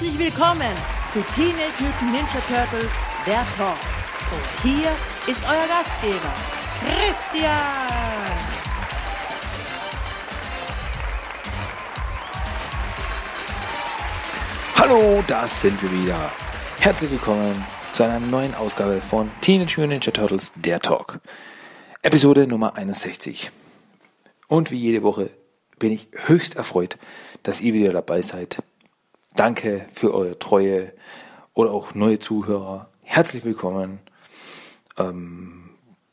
Herzlich willkommen zu Teenage Mutant Ninja Turtles, der Talk. Und hier ist euer Gastgeber, Christian. Hallo, das sind wir wieder. Herzlich willkommen zu einer neuen Ausgabe von Teenage Mutant Ninja Turtles, der Talk. Episode Nummer 61. Und wie jede Woche bin ich höchst erfreut, dass ihr wieder dabei seid. Danke für eure Treue oder auch neue Zuhörer. Herzlich willkommen. Ähm,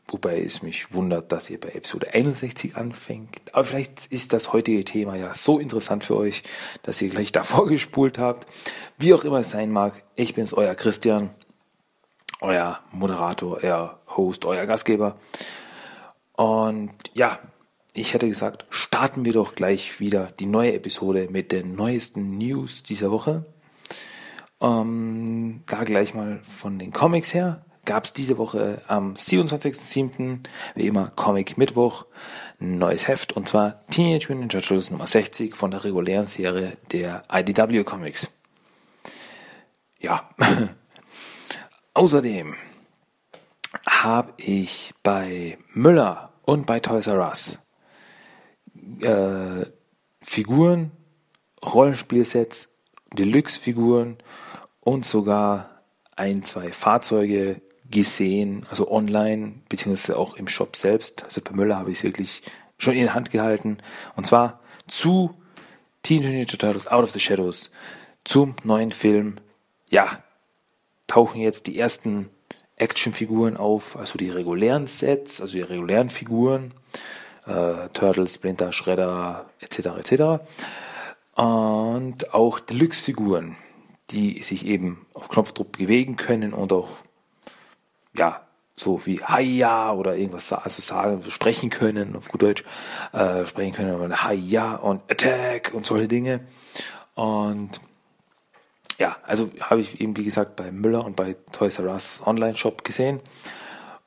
wobei es mich wundert, dass ihr bei Episode 61 anfängt. Aber vielleicht ist das heutige Thema ja so interessant für euch, dass ihr gleich davor gespult habt. Wie auch immer es sein mag, ich bin's, euer Christian, euer Moderator, euer Host, euer Gastgeber. Und ja, ich hätte gesagt, starten wir doch gleich wieder die neue Episode mit den neuesten News dieser Woche. Ähm, da gleich mal von den Comics her gab es diese Woche am 27.07. wie immer Comic Mittwoch ein neues Heft und zwar Teenage Mutant Ninja Turtles Nummer 60 von der regulären Serie der IDW Comics. Ja. Außerdem habe ich bei Müller und bei Toys R Us äh, Figuren, Rollenspielsets, Deluxe-Figuren und sogar ein, zwei Fahrzeuge gesehen, also online, beziehungsweise auch im Shop selbst. Also bei Müller habe ich es wirklich schon in der Hand gehalten. Und zwar zu Teenage Ninja Turtles Out of the Shadows, zum neuen Film. Ja, tauchen jetzt die ersten Actionfiguren auf, also die regulären Sets, also die regulären Figuren, äh, Turtles, Splinter, Shredder, etc. etc. Und auch Deluxe-Figuren, die sich eben auf Knopfdruck bewegen können und auch ja so wie Hiya oder irgendwas also sagen, sprechen können auf gut Deutsch, äh, sprechen können und Hiya und Attack und solche Dinge. Und ja, also habe ich eben, wie gesagt, bei Müller und bei Toys R Us Online-Shop gesehen.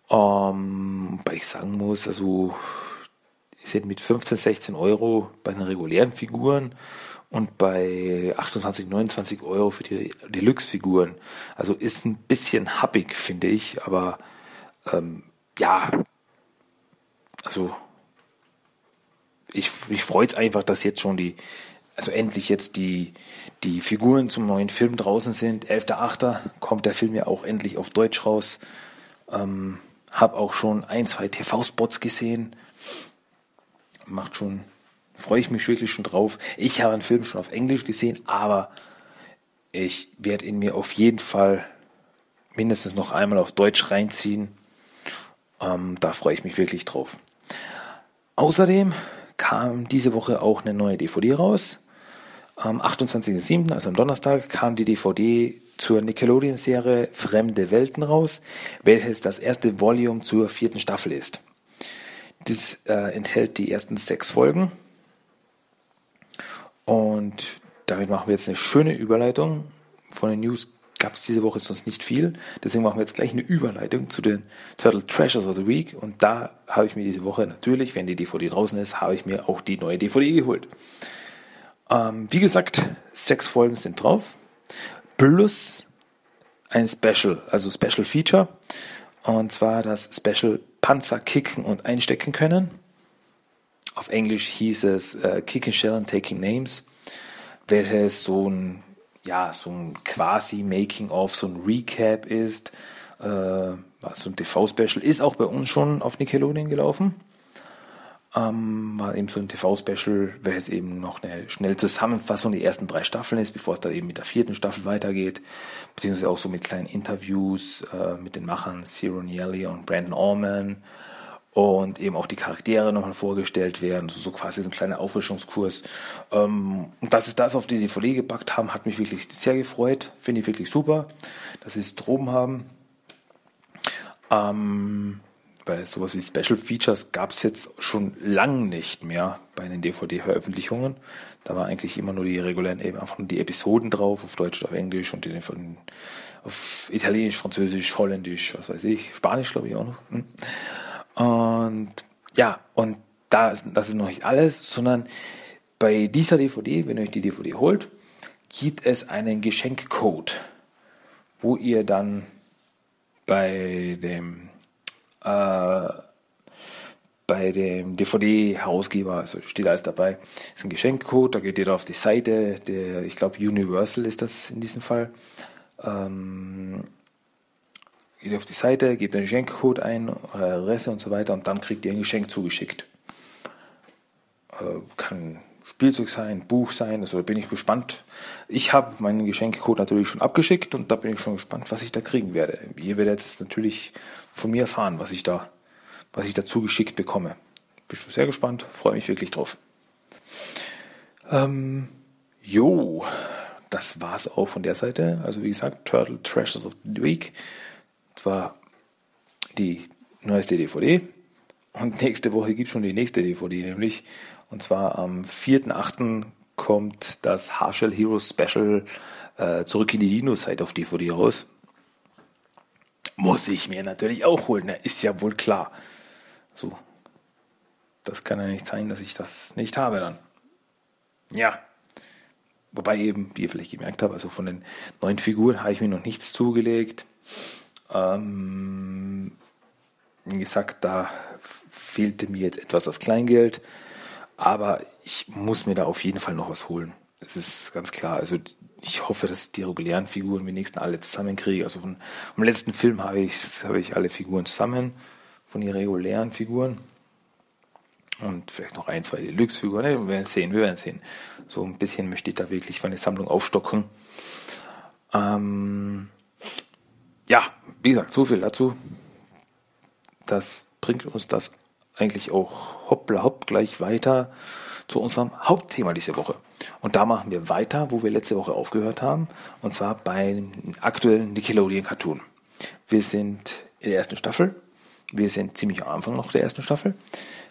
Ähm, weil ich sagen muss, also ihr seht mit 15, 16 Euro bei den regulären Figuren und bei 28, 29 Euro für die Deluxe-Figuren. Also ist ein bisschen happig, finde ich, aber ähm, ja, also ich, ich freue es einfach, dass jetzt schon die, also endlich jetzt die, die Figuren zum neuen Film draußen sind. 11.8. kommt der Film ja auch endlich auf Deutsch raus. Ähm, hab auch schon ein, zwei TV-Spots gesehen. Macht schon, freue ich mich wirklich schon drauf. Ich habe den Film schon auf Englisch gesehen, aber ich werde ihn mir auf jeden Fall mindestens noch einmal auf Deutsch reinziehen. Ähm, da freue ich mich wirklich drauf. Außerdem kam diese Woche auch eine neue DVD raus. Am 28.07., also am Donnerstag, kam die DVD zur Nickelodeon-Serie Fremde Welten raus, welches das erste Volume zur vierten Staffel ist. Das äh, enthält die ersten sechs Folgen. Und damit machen wir jetzt eine schöne Überleitung. Von den News gab es diese Woche sonst nicht viel. Deswegen machen wir jetzt gleich eine Überleitung zu den Turtle Treasures of the Week. Und da habe ich mir diese Woche natürlich, wenn die DVD draußen ist, habe ich mir auch die neue DVD geholt. Ähm, wie gesagt, sechs Folgen sind drauf. Plus ein Special, also Special Feature. Und zwar das Special Panzer kicken und einstecken können. Auf Englisch hieß es äh, Kicking Shell and Taking Names, welches so ein, ja, so ein quasi Making-of, so ein Recap ist. Äh, so ein TV-Special ist auch bei uns schon auf Nickelodeon gelaufen. Ähm, war eben so ein TV-Special, welches eben noch eine schnelle Zusammenfassung der ersten drei Staffeln ist, bevor es dann eben mit der vierten Staffel weitergeht, beziehungsweise auch so mit kleinen Interviews äh, mit den Machern Ciro Nielli und Brandon Allman und eben auch die Charaktere nochmal vorgestellt werden, so, so quasi so ein kleiner Auffrischungskurs. Ähm, und dass sie das auf die DVD gepackt haben, hat mich wirklich sehr gefreut. Finde ich wirklich super, dass sie es droben haben. Ähm, weil sowas wie Special Features gab es jetzt schon lang nicht mehr bei den DVD-Veröffentlichungen. Da war eigentlich immer nur die regulären, eben einfach nur die Episoden drauf, auf Deutsch, auf Englisch und die von, auf Italienisch, Französisch, Holländisch, was weiß ich, Spanisch glaube ich auch noch. Hm. Und ja, und da ist, das ist noch nicht alles, sondern bei dieser DVD, wenn ihr euch die DVD holt, gibt es einen Geschenkcode, wo ihr dann bei dem äh, bei dem DVD-Herausgeber, also steht alles dabei, ist ein Geschenkcode, da geht ihr auf die Seite, der, ich glaube Universal ist das in diesem Fall. Ähm, geht ihr auf die Seite, gebt den Geschenkcode ein, eure Adresse und so weiter und dann kriegt ihr ein Geschenk zugeschickt. Äh, kann Spielzeug sein, Buch sein, also da bin ich gespannt. Ich habe meinen Geschenkcode natürlich schon abgeschickt und da bin ich schon gespannt, was ich da kriegen werde. Ihr werdet jetzt natürlich von mir erfahren, was ich da, was ich dazu geschickt bekomme. Bin schon sehr gespannt, freue mich wirklich drauf. Ähm, jo, das war's auch von der Seite. Also wie gesagt, Turtle Treasures of the Week. Das war die neueste DVD. Und nächste Woche gibt es schon die nächste DVD, nämlich, und zwar am 4.8. kommt das Half-Shell Heroes Special äh, zurück in die Dino-Zeit auf DVD raus. Muss ich mir natürlich auch holen, ne? ist ja wohl klar. So. Das kann ja nicht sein, dass ich das nicht habe dann. Ja. Wobei eben, wie ihr vielleicht gemerkt habt, also von den neuen Figuren habe ich mir noch nichts zugelegt. Ähm, wie gesagt, da fehlte mir jetzt etwas das Kleingeld. Aber ich muss mir da auf jeden Fall noch was holen. Das ist ganz klar. Also ich hoffe, dass die regulären Figuren wenigstens alle zusammenkriege. Also von, vom letzten Film habe ich, habe ich alle Figuren zusammen, von den regulären Figuren. Und vielleicht noch ein, zwei Deluxe-Figuren. Ne? Wir werden sehen, wir werden sehen. So ein bisschen möchte ich da wirklich meine Sammlung aufstocken. Ähm, ja, wie gesagt, so viel dazu. Das bringt uns das eigentlich auch hoppla hopp gleich weiter zu unserem Hauptthema diese Woche. Und da machen wir weiter, wo wir letzte Woche aufgehört haben, und zwar beim aktuellen Nickelodeon Cartoon. Wir sind in der ersten Staffel. Wir sind ziemlich am Anfang noch der ersten Staffel.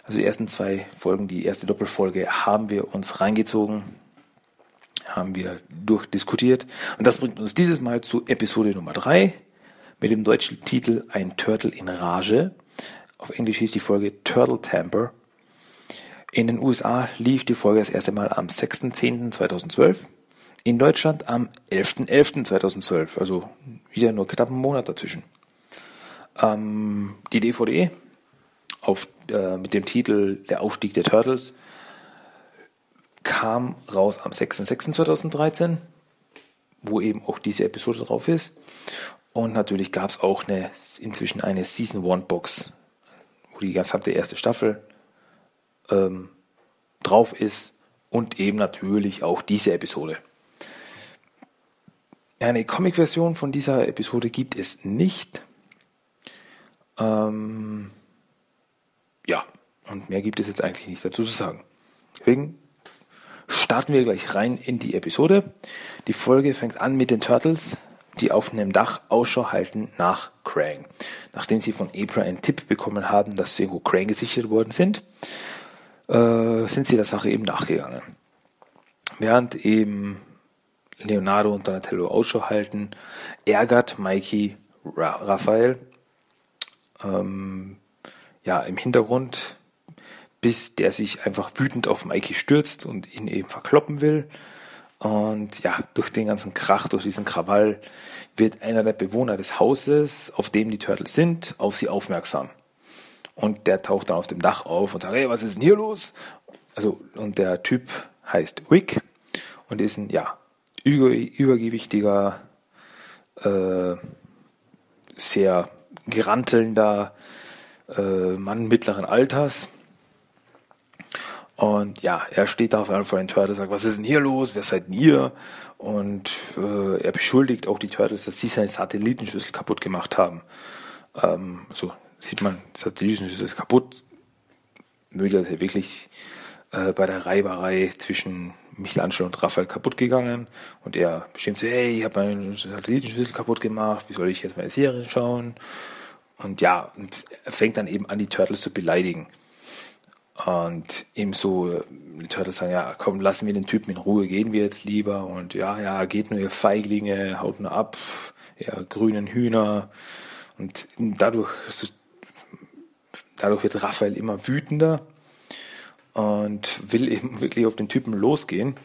Also die ersten zwei Folgen, die erste Doppelfolge haben wir uns reingezogen, haben wir durchdiskutiert. Und das bringt uns dieses Mal zu Episode Nummer drei mit dem deutschen Titel Ein Turtle in Rage. Auf Englisch hieß die Folge Turtle Temper. In den USA lief die Folge das erste Mal am 6.10.2012. In Deutschland am 11.11.2012, also wieder nur knapp einen Monat dazwischen. Ähm, die DVD auf, äh, mit dem Titel Der Aufstieg der Turtles kam raus am 6.06.2013, wo eben auch diese Episode drauf ist. Und natürlich gab es auch eine, inzwischen eine Season One Box, wo die gesamte erste Staffel ähm, drauf ist und eben natürlich auch diese Episode. Eine Comic-Version von dieser Episode gibt es nicht. Ähm, ja, und mehr gibt es jetzt eigentlich nicht dazu zu sagen. Deswegen starten wir gleich rein in die Episode. Die Folge fängt an mit den Turtles, die auf einem Dach Ausschau halten nach Krang. Nachdem sie von April einen Tipp bekommen haben, dass irgendwo Krang gesichert worden sind, äh, sind sie der Sache eben nachgegangen. Während eben Leonardo und Donatello Ausschau halten, ärgert Mikey Ra Raphael ähm, ja, im Hintergrund, bis der sich einfach wütend auf Mikey stürzt und ihn eben verkloppen will. Und ja, durch den ganzen Krach, durch diesen Krawall wird einer der Bewohner des Hauses, auf dem die Turtles sind, auf sie aufmerksam. Und der taucht dann auf dem Dach auf und sagt, hey, was ist denn hier los? Also, und der Typ heißt Wick und ist ein, ja, über, übergewichtiger, äh, sehr gerantelnder äh, Mann mittleren Alters. Und ja, er steht da vor den Turtles sagt, was ist denn hier los? Wer seid denn ihr? Und äh, er beschuldigt auch die Turtles, dass sie seine Satellitenschüssel kaputt gemacht haben. Ähm, so sieht man, das Satellitenschüssel ist kaputt. Ja wirklich äh, bei der Reiberei zwischen Michelangelo und Raphael kaputt gegangen und er bestimmt so, hey, ich habe meinen Satellitenschüssel kaputt gemacht, wie soll ich jetzt meine Serie schauen? Und ja, und fängt dann eben an, die Turtles zu beleidigen. Und ihm so, die Turtles sagen, ja, komm, lassen wir den Typen in Ruhe, gehen wir jetzt lieber. Und ja, ja, geht nur, ihr Feiglinge, haut nur ab, ihr grünen Hühner. Und dadurch, dadurch wird Raphael immer wütender und will eben wirklich auf den Typen losgehen.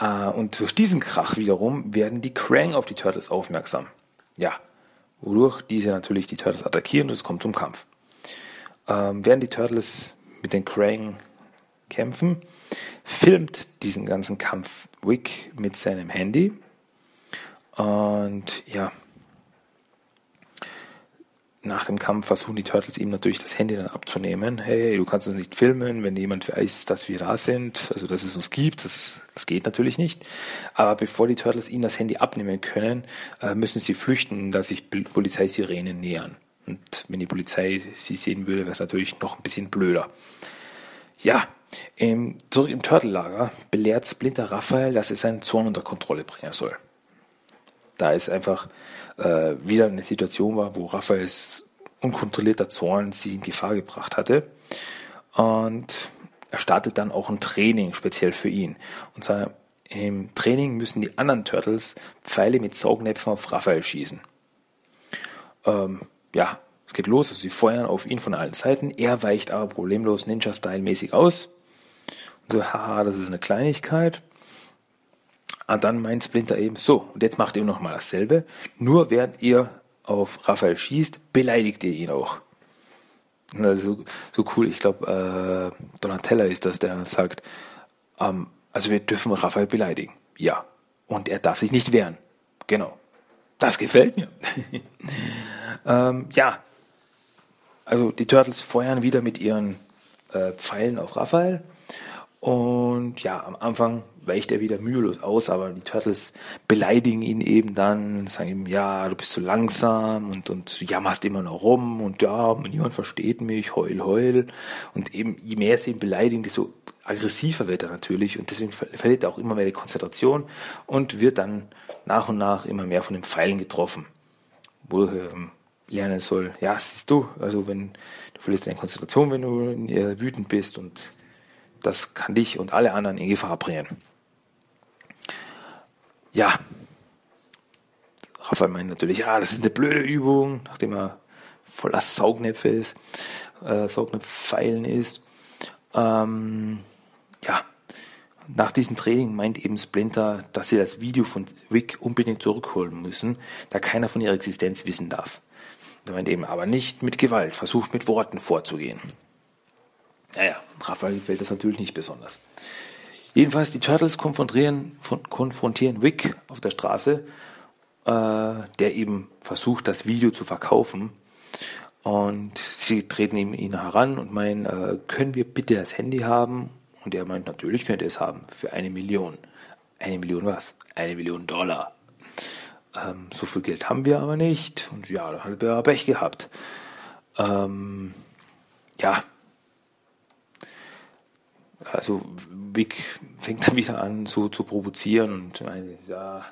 Äh, und durch diesen Krach wiederum werden die Krang auf die Turtles aufmerksam. Ja, wodurch diese natürlich die Turtles attackieren und es kommt zum Kampf. Ähm, während die Turtles mit den Krang kämpfen, filmt diesen ganzen Kampf Wick mit seinem Handy. Und ja, nach dem Kampf versuchen die Turtles ihm natürlich das Handy dann abzunehmen. Hey, du kannst uns nicht filmen, wenn jemand weiß, dass wir da sind, also dass es uns gibt. Das, das geht natürlich nicht. Aber bevor die Turtles ihm das Handy abnehmen können, äh, müssen sie flüchten, da sich Polizeisirenen nähern. Und wenn die Polizei sie sehen würde, wäre es natürlich noch ein bisschen blöder. Ja, im, zurück im Turtle-Lager belehrt Splinter Raphael, dass er seinen Zorn unter Kontrolle bringen soll. Da es einfach äh, wieder eine Situation war, wo Raphaels unkontrollierter Zorn sie in Gefahr gebracht hatte. Und er startet dann auch ein Training speziell für ihn. Und zwar im Training müssen die anderen Turtles Pfeile mit Saugnäpfen auf Raphael schießen. Ähm, ja, es geht los, also sie feuern auf ihn von allen Seiten. Er weicht aber problemlos Ninja-Style-mäßig aus. Und so, haha, das ist eine Kleinigkeit. Und dann meint Splinter eben, so, und jetzt macht ihr nochmal dasselbe. Nur während ihr auf Raphael schießt, beleidigt ihr ihn auch. Also, so cool, ich glaube, äh, Donatella ist das, der sagt, ähm, also wir dürfen Raphael beleidigen. Ja. Und er darf sich nicht wehren. Genau. Das gefällt mir. ähm, ja. Also die Turtles feuern wieder mit ihren äh, Pfeilen auf Raphael. Und ja, am Anfang weicht er wieder mühelos aus, aber die Turtles beleidigen ihn eben dann, sagen ihm, ja, du bist zu so langsam und, und jammerst immer noch rum und ja, niemand versteht mich, heul, heul. Und eben, je mehr sie ihn beleidigen, desto aggressiver wird er natürlich und deswegen verliert er auch immer mehr die Konzentration und wird dann nach und nach immer mehr von den Pfeilen getroffen. Wo ähm, lernen soll, ja, siehst du, also wenn du verlierst deine Konzentration, wenn du äh, wütend bist und das kann dich und alle anderen in Gefahr bringen. Ja, Raphael meint natürlich, ja, das ist eine blöde Übung, nachdem er voller Saugnäpfe ist, äh, Saugnäpfpfeilen ist. Ähm, ja, nach diesem Training meint eben Splinter, dass sie das Video von Wick unbedingt zurückholen müssen, da keiner von ihrer Existenz wissen darf. Er meint eben aber nicht mit Gewalt, versucht mit Worten vorzugehen. Naja, Raphael gefällt das natürlich nicht besonders. Jedenfalls, die Turtles konfrontieren, konfrontieren Wick auf der Straße, äh, der eben versucht, das Video zu verkaufen. Und sie treten ihm ihn heran und meinen, äh, können wir bitte das Handy haben? Und er meint, natürlich könnt ihr es haben, für eine Million. Eine Million was? Eine Million Dollar. Ähm, so viel Geld haben wir aber nicht. Und ja, da hat er Pech gehabt. Ähm, ja, also Vic fängt dann wieder an, so zu provozieren und meint, ja,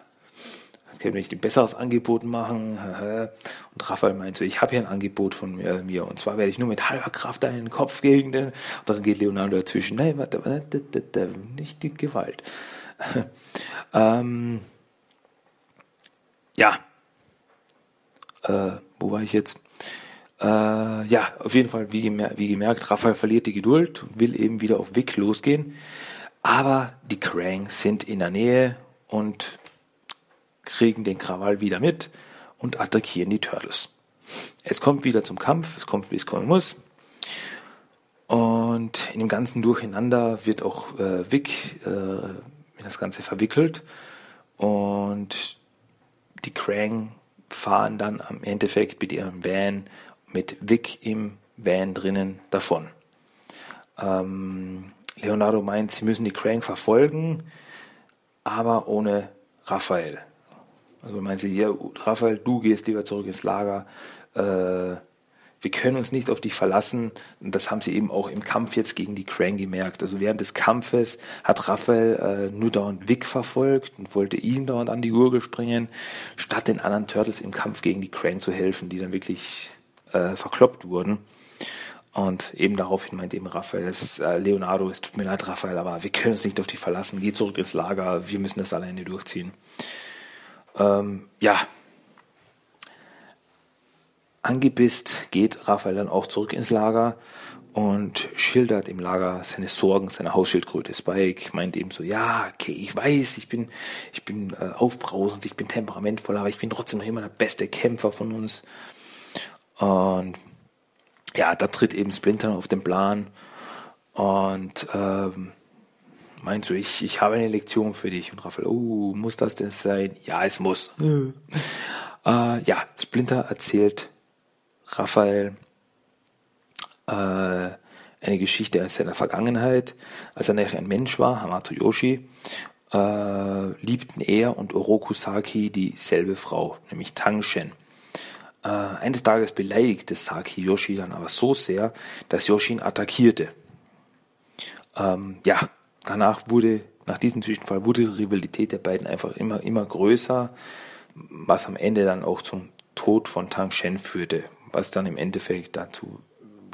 können wir nicht ein besseres Angebot machen? Und Raphael meint so, ich habe hier ein Angebot von mir, und zwar werde ich nur mit halber Kraft deinen Kopf gegen den. Und dann geht Leonardo dazwischen, nein, warte, warte, nicht die Gewalt. ähm, ja. Äh, wo war ich jetzt? Äh, ja, auf jeden Fall, wie, gemer wie gemerkt, Raphael verliert die Geduld und will eben wieder auf Vic losgehen. Aber die Krang sind in der Nähe und kriegen den Krawall wieder mit und attackieren die Turtles. Es kommt wieder zum Kampf, es kommt, wie es kommen muss. Und in dem ganzen Durcheinander wird auch äh, Vic äh, in das Ganze verwickelt. Und die Krang fahren dann am Endeffekt mit ihrem Van mit Vic im Van drinnen davon. Ähm, Leonardo meint, sie müssen die Crank verfolgen, aber ohne Raphael. Also meint sie, ja, Raphael, du gehst lieber zurück ins Lager. Äh, wir können uns nicht auf dich verlassen. Und das haben sie eben auch im Kampf jetzt gegen die Krang gemerkt. Also während des Kampfes hat Raphael äh, nur dauernd Vic verfolgt und wollte ihm dauernd an die Gurgel springen, statt den anderen Turtles im Kampf gegen die Krang zu helfen, die dann wirklich äh, verkloppt wurden. Und eben daraufhin meint eben Raphael, es, äh, Leonardo, es tut mir leid, Raphael, aber wir können uns nicht auf dich verlassen. Geh zurück ins Lager, wir müssen das alleine durchziehen. Ähm, ja, Angepisst geht Raphael dann auch zurück ins Lager und schildert im Lager seine Sorgen, seine Hausschildkröte Spike, meint eben so, ja, okay, ich weiß, ich bin, ich bin äh, aufbrausend, ich bin temperamentvoll, aber ich bin trotzdem noch immer der beste Kämpfer von uns. Und ja, da tritt eben Splinter auf den Plan und ähm, meint so, ich, ich habe eine Lektion für dich. Und Raphael, oh, muss das denn sein? Ja, es muss. äh, ja, Splinter erzählt Raphael äh, eine Geschichte aus seiner Vergangenheit. Als er noch ein Mensch war, Hamato Yoshi, äh, liebten er und Oroku Saki dieselbe Frau, nämlich Tangshen. Äh, eines Tages beleidigte Saki Yoshi dann aber so sehr, dass Yoshi ihn attackierte. Ähm, ja, danach wurde, nach diesem Zwischenfall wurde die Rivalität der beiden einfach immer, immer größer, was am Ende dann auch zum Tod von Tang Shen führte was dann im Endeffekt dazu,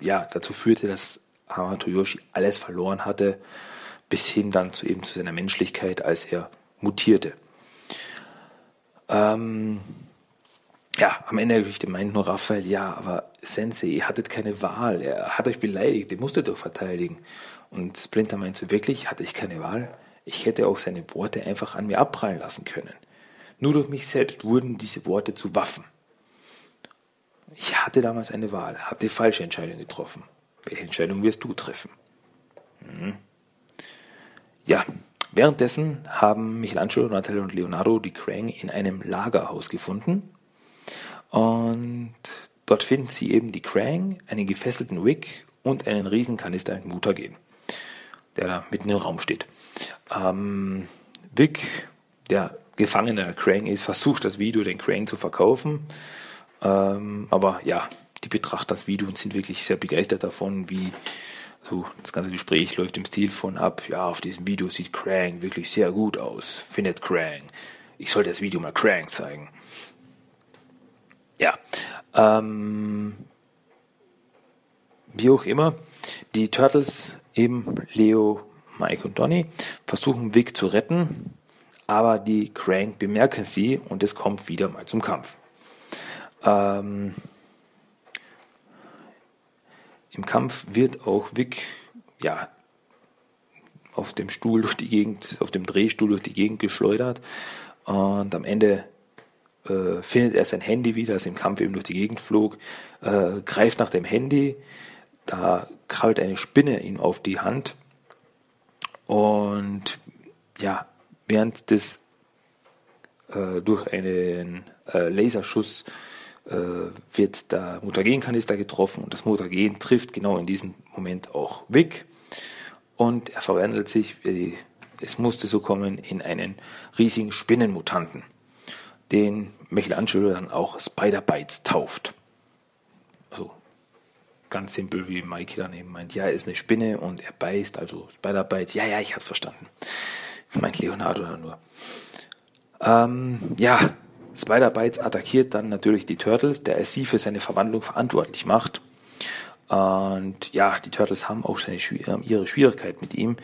ja, dazu führte, dass Hamato Yoshi alles verloren hatte, bis hin dann zu eben zu seiner Menschlichkeit, als er mutierte. Ähm, ja, am Ende der Geschichte meint nur Raphael, ja, aber Sensei, ihr hattet keine Wahl, er hat euch beleidigt, ihr musstet doch verteidigen. Und Splinter meint so, wirklich, hatte ich keine Wahl? Ich hätte auch seine Worte einfach an mir abprallen lassen können. Nur durch mich selbst wurden diese Worte zu Waffen. Ich hatte damals eine Wahl, habe die falsche Entscheidung getroffen. Welche Entscheidung wirst du treffen? Hm. Ja, währenddessen haben Michelangelo, Donatello und Leonardo die Krang in einem Lagerhaus gefunden. Und dort finden sie eben die Krang, einen gefesselten Wick und einen riesen Kanister mit Mutagen, der da mitten im Raum steht. Ähm, Wick, der Gefangene der Krang ist, versucht das Video den Krang zu verkaufen ähm, aber ja, die betrachten das Video und sind wirklich sehr begeistert davon, wie so das ganze Gespräch läuft im Stil von ab. Ja, auf diesem Video sieht Krang wirklich sehr gut aus. Findet Krang. Ich sollte das Video mal Krang zeigen. Ja, ähm, wie auch immer, die Turtles, eben Leo, Mike und Donny, versuchen Vic zu retten, aber die Krang bemerken sie und es kommt wieder mal zum Kampf. Ähm, Im Kampf wird auch Vic ja, auf dem Stuhl durch die Gegend, auf dem Drehstuhl durch die Gegend geschleudert. Und am Ende äh, findet er sein Handy wieder, das im Kampf eben durch die Gegend flog, äh, greift nach dem Handy, da krabbelt eine Spinne ihm auf die Hand. Und ja, während des äh, durch einen äh, Laserschuss wird der Mutagenkanister getroffen und das Mutagen trifft genau in diesem Moment auch Vic und er verwandelt sich, äh, es musste so kommen, in einen riesigen Spinnenmutanten, den Michelangelo dann auch Spider-Bites tauft. Also ganz simpel, wie Mikey dann eben meint, ja, er ist eine Spinne und er beißt, also Spider-Bites, ja, ja, ich hab's verstanden. Meint Leonardo nur. Ähm, ja, Spider-Bites attackiert dann natürlich die Turtles, der er sie für seine Verwandlung verantwortlich macht. Und ja, die Turtles haben auch seine, ihre Schwierigkeit mit ihm,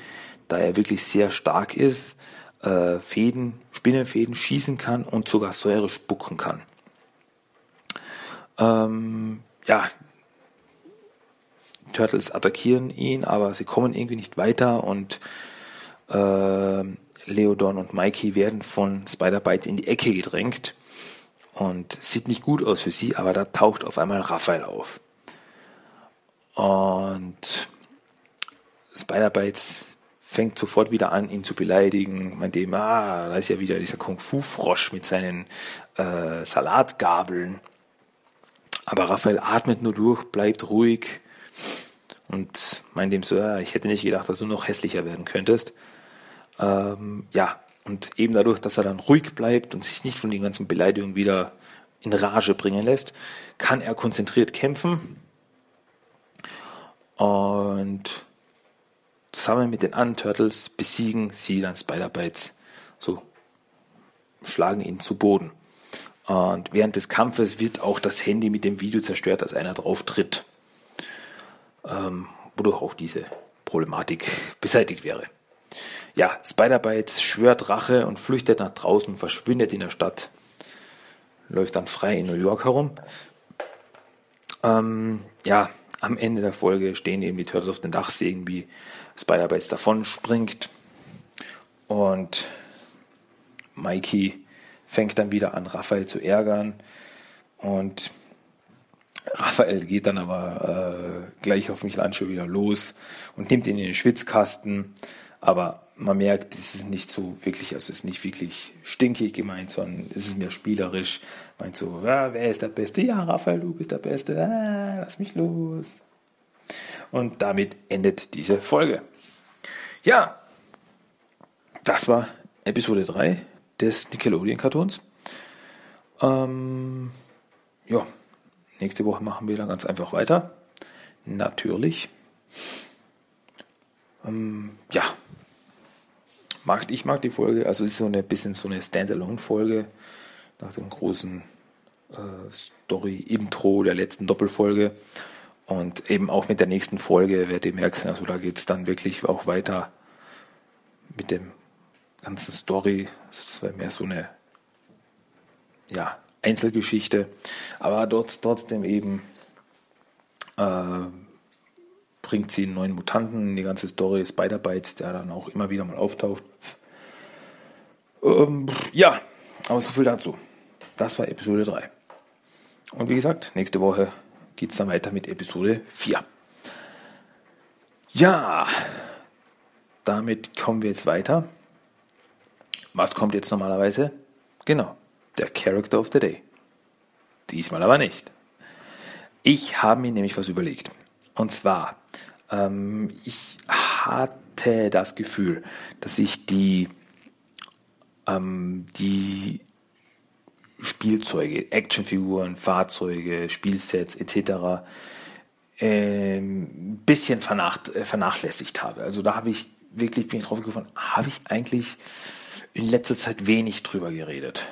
da er wirklich sehr stark ist, äh, Fäden, Spinnenfäden schießen kann und sogar Säure spucken kann. Ähm, ja, Turtles attackieren ihn, aber sie kommen irgendwie nicht weiter und äh, Leodon und Mikey werden von Spider-Bites in die Ecke gedrängt und sieht nicht gut aus für sie, aber da taucht auf einmal Raphael auf. Und Spider-Bites fängt sofort wieder an, ihn zu beleidigen, meint ihm, ah, da ist ja wieder dieser Kung-Fu-Frosch mit seinen äh, Salatgabeln. Aber Raphael atmet nur durch, bleibt ruhig und meint ihm so, ja, ich hätte nicht gedacht, dass du noch hässlicher werden könntest. Ähm, ja, und eben dadurch, dass er dann ruhig bleibt und sich nicht von den ganzen Beleidigungen wieder in Rage bringen lässt, kann er konzentriert kämpfen Und zusammen mit den anderen Turtles besiegen sie dann Spider-Bites. So schlagen ihn zu Boden. Und während des Kampfes wird auch das Handy mit dem Video zerstört, als einer drauf tritt. Ähm, wodurch auch diese Problematik beseitigt wäre. Ja, Spider-Bites schwört Rache und flüchtet nach draußen, verschwindet in der Stadt, läuft dann frei in New York herum. Ähm, ja, am Ende der Folge stehen eben die Turtles auf dem Dach, sehen wie Spider-Bites davon springt und Mikey fängt dann wieder an, Raphael zu ärgern. Und Raphael geht dann aber äh, gleich auf Michelangelo wieder los und nimmt ihn in den Schwitzkasten, aber man merkt, es ist nicht so wirklich, also es ist nicht wirklich stinkig gemeint, sondern es ist mehr spielerisch. Meint so, ja, wer ist der Beste? Ja, Raphael, du bist der Beste. Ah, lass mich los. Und damit endet diese Folge. Ja, das war Episode 3 des Nickelodeon-Cartoons. Ähm, ja, nächste Woche machen wir dann ganz einfach weiter. Natürlich. Ähm, ja, mag, ich mag die Folge. Also es ist so ein bisschen so eine Standalone-Folge nach dem großen äh, Story-Intro der letzten Doppelfolge. Und eben auch mit der nächsten Folge werdet ihr merken, also da geht es dann wirklich auch weiter mit dem ganzen Story. Also das war mehr so eine ja, Einzelgeschichte, aber dort trotzdem eben äh, bringt sie einen neuen Mutanten die ganze Story, Spider-Bites, der dann auch immer wieder mal auftaucht. Ähm, ja, aber so viel dazu. Das war Episode 3. Und wie gesagt, nächste Woche geht es dann weiter mit Episode 4. Ja, damit kommen wir jetzt weiter. Was kommt jetzt normalerweise? Genau, der Character of the Day. Diesmal aber nicht. Ich habe mir nämlich was überlegt. Und zwar, ähm, ich hatte das Gefühl, dass ich die, ähm, die Spielzeuge, Actionfiguren, Fahrzeuge, Spielsets etc. ein ähm, bisschen äh, vernachlässigt habe. Also da habe ich wirklich, bin ich drauf gekommen, habe ich eigentlich in letzter Zeit wenig drüber geredet.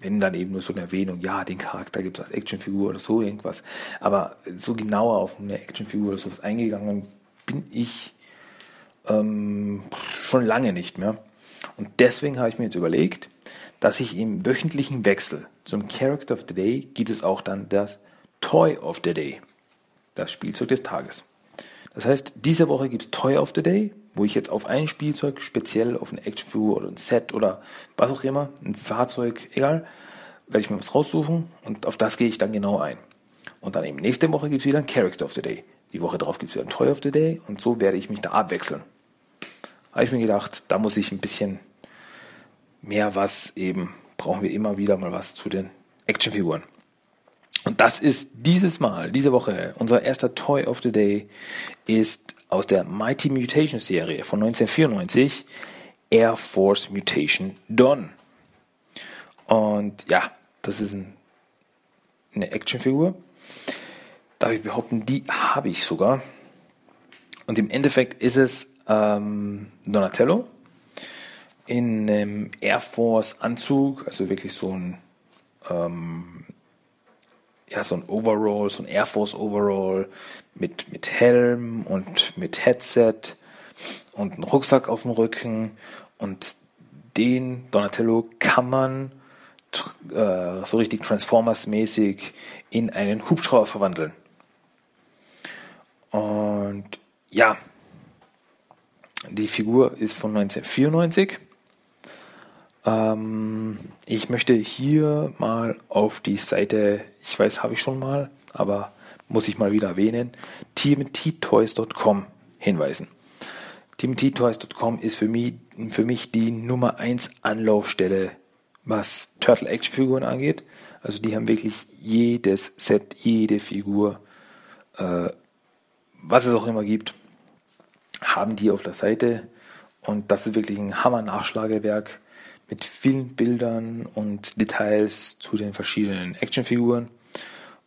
Wenn dann eben nur so eine Erwähnung, ja, den Charakter gibt es als Actionfigur oder so irgendwas. Aber so genauer auf eine Actionfigur oder sowas eingegangen bin ich ähm, schon lange nicht mehr. Und deswegen habe ich mir jetzt überlegt, dass ich im wöchentlichen Wechsel zum Character of the Day gibt es auch dann das Toy of the Day, das Spielzeug des Tages. Das heißt, diese Woche gibt es Toy of the Day, wo ich jetzt auf ein Spielzeug, speziell auf eine Actionfigur oder ein Set oder was auch immer, ein Fahrzeug, egal, werde ich mir was raussuchen und auf das gehe ich dann genau ein. Und dann eben nächste Woche gibt es wieder ein Character of the Day. Die Woche darauf gibt es wieder ein Toy of the Day und so werde ich mich da abwechseln. Habe ich mir gedacht, da muss ich ein bisschen mehr was eben, brauchen wir immer wieder mal was zu den Actionfiguren. Und das ist dieses Mal, diese Woche, unser erster Toy of the Day ist aus der Mighty Mutation Serie von 1994 Air Force Mutation Dawn. Und ja, das ist ein, eine Actionfigur. Darf ich behaupten, die habe ich sogar. Und im Endeffekt ist es ähm, Donatello, in einem Air Force Anzug, also wirklich so ein, ähm, ja, so ein Overall, so ein Air Force Overall mit, mit Helm und mit Headset und einem Rucksack auf dem Rücken und den Donatello kann man äh, so richtig Transformers-mäßig in einen Hubschrauber verwandeln. Und ja, die Figur ist von 1994 ähm, ich möchte hier mal auf die Seite, ich weiß, habe ich schon mal, aber muss ich mal wieder erwähnen, tmttoys.com hinweisen. tmttoys.com ist für mich, für mich die Nummer 1 Anlaufstelle, was Turtle Action Figuren angeht. Also die haben wirklich jedes Set, jede Figur, äh, was es auch immer gibt, haben die auf der Seite. Und das ist wirklich ein Hammer-Nachschlagewerk mit vielen Bildern und Details zu den verschiedenen Actionfiguren.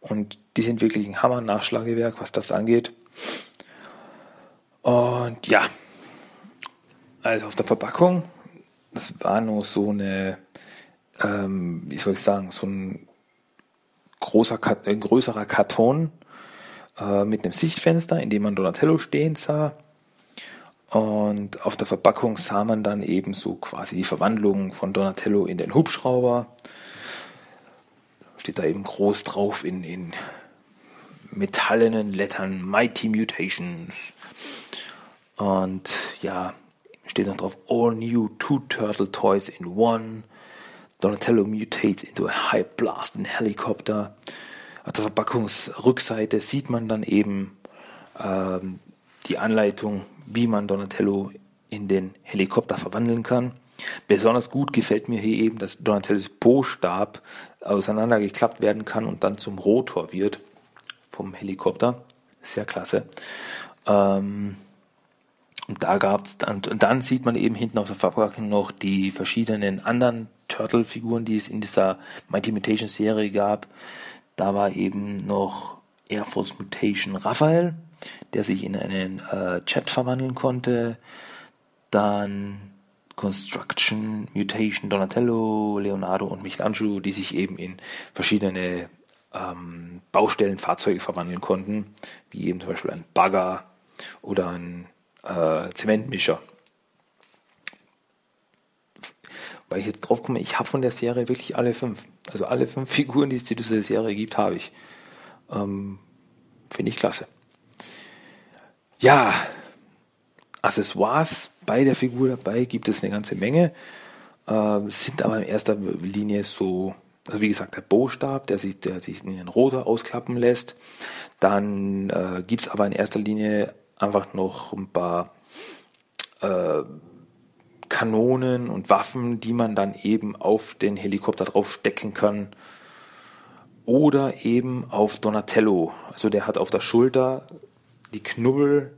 Und die sind wirklich ein Hammer-Nachschlagewerk, was das angeht. Und ja, also auf der Verpackung, das war nur so eine, ähm, wie soll ich sagen, so ein großer, ein größerer Karton äh, mit einem Sichtfenster, in dem man Donatello stehen sah. Und auf der Verpackung sah man dann eben so quasi die Verwandlung von Donatello in den Hubschrauber. Steht da eben groß drauf in, in metallenen Lettern Mighty Mutations. Und ja, steht dann drauf All New Two Turtle Toys in One. Donatello mutates into a high blasting helicopter. Auf der Verpackungsrückseite sieht man dann eben ähm, die Anleitung, wie man Donatello in den Helikopter verwandeln kann. Besonders gut gefällt mir hier eben, dass Donatellos Bo-Stab auseinandergeklappt werden kann und dann zum Rotor wird vom Helikopter. Sehr klasse. Ähm, und da gab's dann, und dann sieht man eben hinten auf der Verpackung noch die verschiedenen anderen Turtle-Figuren, die es in dieser Mighty Mutation Serie gab. Da war eben noch Air Force Mutation Raphael, der sich in einen äh, Chat verwandeln konnte. Dann Construction, Mutation, Donatello, Leonardo und Michelangelo, die sich eben in verschiedene ähm, Baustellenfahrzeuge verwandeln konnten, wie eben zum Beispiel ein Bagger oder ein äh, Zementmischer. Weil ich jetzt drauf komme, ich habe von der Serie wirklich alle fünf. Also alle fünf Figuren, die es zu dieser Serie gibt, habe ich. Ähm, Finde ich klasse. Ja, Accessoires bei der Figur dabei gibt es eine ganze Menge. Äh, sind aber in erster Linie so, also wie gesagt, der Bostab, der sich, der sich in den Rotor ausklappen lässt. Dann äh, gibt es aber in erster Linie einfach noch ein paar äh, Kanonen und Waffen, die man dann eben auf den Helikopter drauf stecken kann. Oder eben auf Donatello. Also der hat auf der Schulter die Knubbel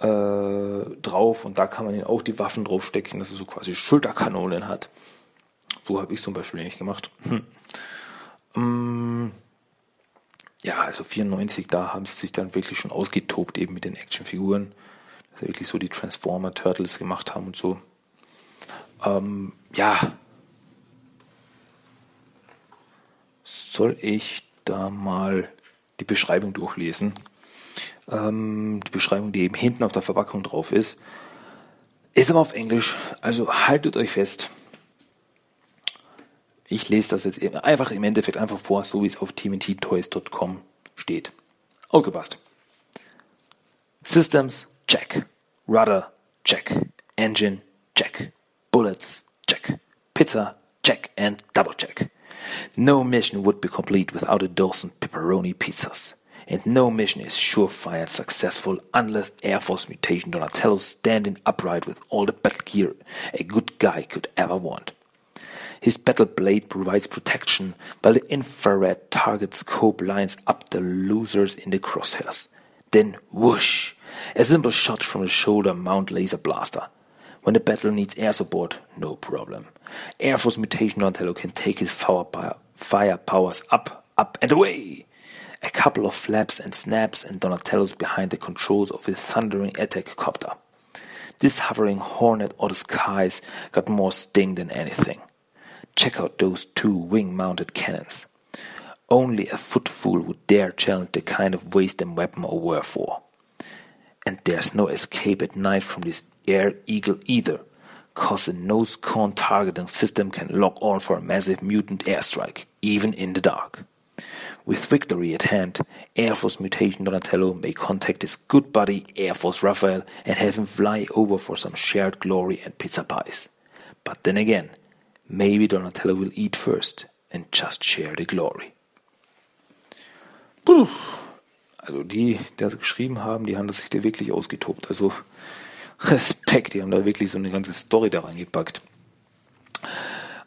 äh, drauf und da kann man ihn auch die Waffen draufstecken, dass er so quasi Schulterkanonen hat. So habe ich zum Beispiel eigentlich gemacht. Hm. Um, ja, also 94, da haben sie sich dann wirklich schon ausgetobt, eben mit den Actionfiguren. Dass sie wirklich so die Transformer Turtles gemacht haben und so. Ähm, ja. Soll ich da mal die Beschreibung durchlesen? Ähm, die Beschreibung, die eben hinten auf der Verpackung drauf ist, ist aber auf Englisch. Also haltet euch fest. Ich lese das jetzt einfach im Endeffekt einfach vor, so wie es auf tmnttoys.com steht. Okay, passt. Systems, check. Rudder, check. Engine, check. Bullets, check. Pizza, check and double check. No mission would be complete without a dozen pepperoni pizzas. And no mission is surefire successful unless Air Force Mutation Donatello standing upright with all the battle gear a good guy could ever want. His battle blade provides protection, while the infrared target scope lines up the losers in the crosshairs. Then whoosh! A simple shot from the shoulder mount laser blaster. When the battle needs air support, no problem. Air Force Mutation Donatello can take his fire powers up, up, and away! A couple of flaps and snaps, and Donatello's behind the controls of his thundering attack copter. This hovering hornet or the skies got more sting than anything. Check out those two wing-mounted cannons. Only a footful would dare challenge the kind of waste and weapon or wherefore. And there's no escape at night from this air eagle either, cause the nose cone targeting system can lock on for a massive mutant airstrike, even in the dark. With victory at hand, Air Force Mutation Donatello may contact his good buddy Air Force Raphael and have him fly over for some shared glory and pizza pies. But then again, Maybe Donatello will eat first and just share the glory. Also die, die das geschrieben haben, die haben das sich da wirklich ausgetobt. Also Respekt, die haben da wirklich so eine ganze Story da reingepackt.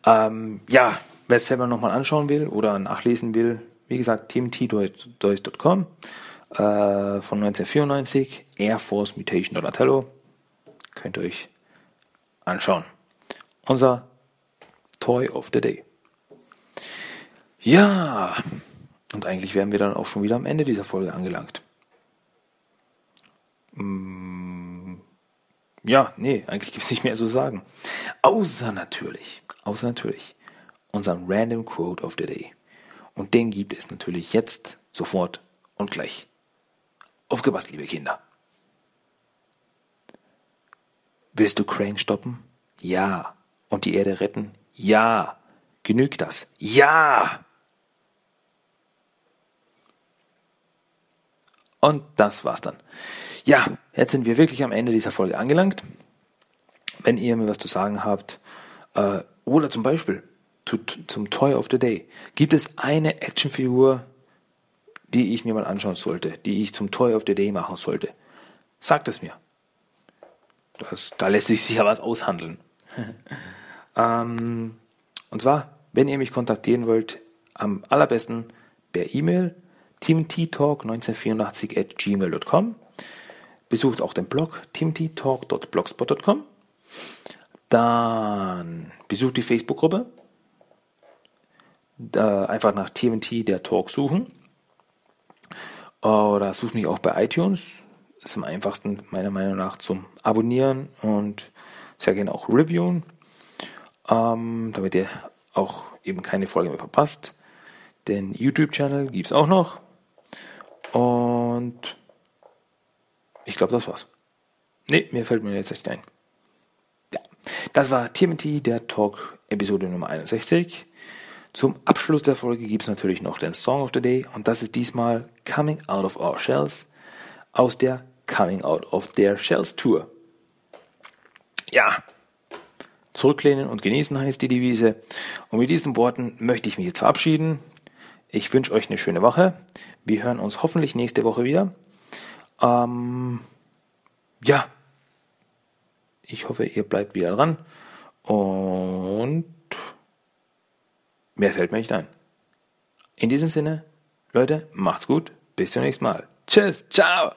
Ähm, ja, wer es selber nochmal anschauen will oder nachlesen will, wie gesagt, teamtdoys.com äh, von 1994, Air Force Mutation Donatello. Könnt ihr euch anschauen. Unser Toy of the Day. Ja, Und eigentlich wären wir dann auch schon wieder am Ende dieser Folge angelangt. Mm, ja, nee, eigentlich gibt es nicht mehr zu sagen. Außer natürlich, außer natürlich, unseren Random Quote of the Day. Und den gibt es natürlich jetzt, sofort und gleich. Aufgepasst, liebe Kinder. Willst du Crane stoppen? Ja. Und die Erde retten? Ja. Genügt das? Ja. Und das war's dann. Ja, jetzt sind wir wirklich am Ende dieser Folge angelangt. Wenn ihr mir was zu sagen habt, äh, oder zum Beispiel zu, zum Toy of the Day, gibt es eine Actionfigur, die ich mir mal anschauen sollte, die ich zum Toy of the Day machen sollte? Sagt es mir. Das, da lässt sich sicher was aushandeln. ähm, und zwar, wenn ihr mich kontaktieren wollt, am allerbesten per E-Mail teamttalk1984 at gmail.com. Besucht auch den Blog teamttalk.blogspot.com. Dann besucht die Facebook-Gruppe. einfach nach TMT der Talk suchen. Oder sucht mich auch bei iTunes. Ist am einfachsten meiner Meinung nach zum Abonnieren und sehr gerne auch reviewen, ähm, damit ihr auch eben keine Folge mehr verpasst. Den YouTube-Channel gibt es auch noch. Und ich glaube, das war's. Nee, mir fällt mir jetzt nicht ein. Ja, das war TMT, der Talk, Episode Nummer 61. Zum Abschluss der Folge gibt es natürlich noch den Song of the Day und das ist diesmal Coming Out of Our Shells aus der Coming Out of Their Shells Tour. Ja, zurücklehnen und genießen heißt die Devise. Und mit diesen Worten möchte ich mich jetzt verabschieden. Ich wünsche euch eine schöne Woche. Wir hören uns hoffentlich nächste Woche wieder. Ähm, ja, ich hoffe, ihr bleibt wieder dran. Und mehr fällt mir nicht ein. In diesem Sinne, Leute, macht's gut. Bis zum nächsten Mal. Tschüss, ciao.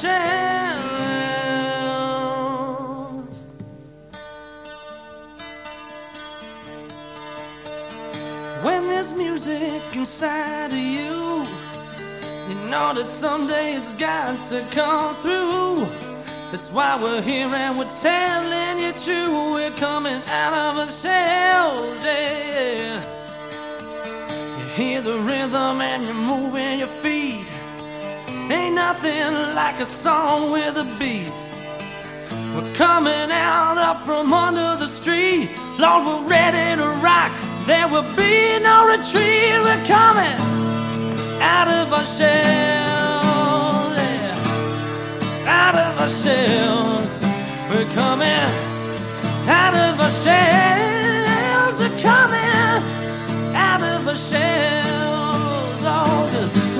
Shells. When there's music inside of you, you know that someday it's got to come through. That's why we're here and we're telling you true. We're coming out of our shells, yeah. You hear the rhythm and you're moving your feet. Ain't nothing like a song with a beat. We're coming out up from under the street. Lord, we're ready to rock. There will be no retreat. We're coming out of our shells, yeah out of our shells. We're coming out of our shells. We're coming out of our shells.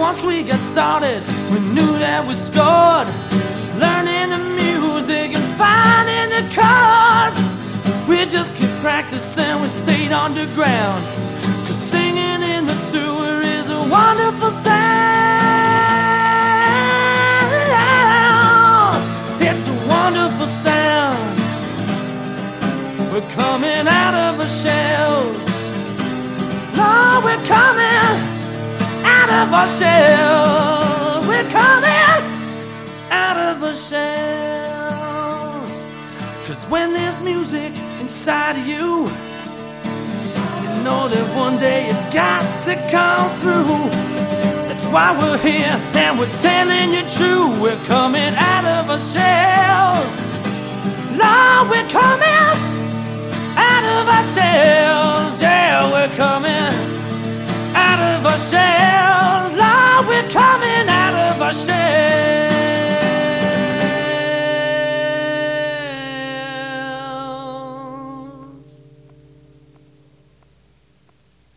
Once we got started, we knew that we scored. Learning the music and finding the chords. We just kept practicing, we stayed underground. Cause singing in the sewer is a wonderful sound. It's a wonderful sound. We're coming out of our shells. Lord, we're coming of our shell. We're coming out of our shells. Cause when there's music inside of you, you know that one day it's got to come through. That's why we're here and we're telling you true. We're coming out of our shells. Lord, we're coming out of our shells. Yeah, we're coming. For shells.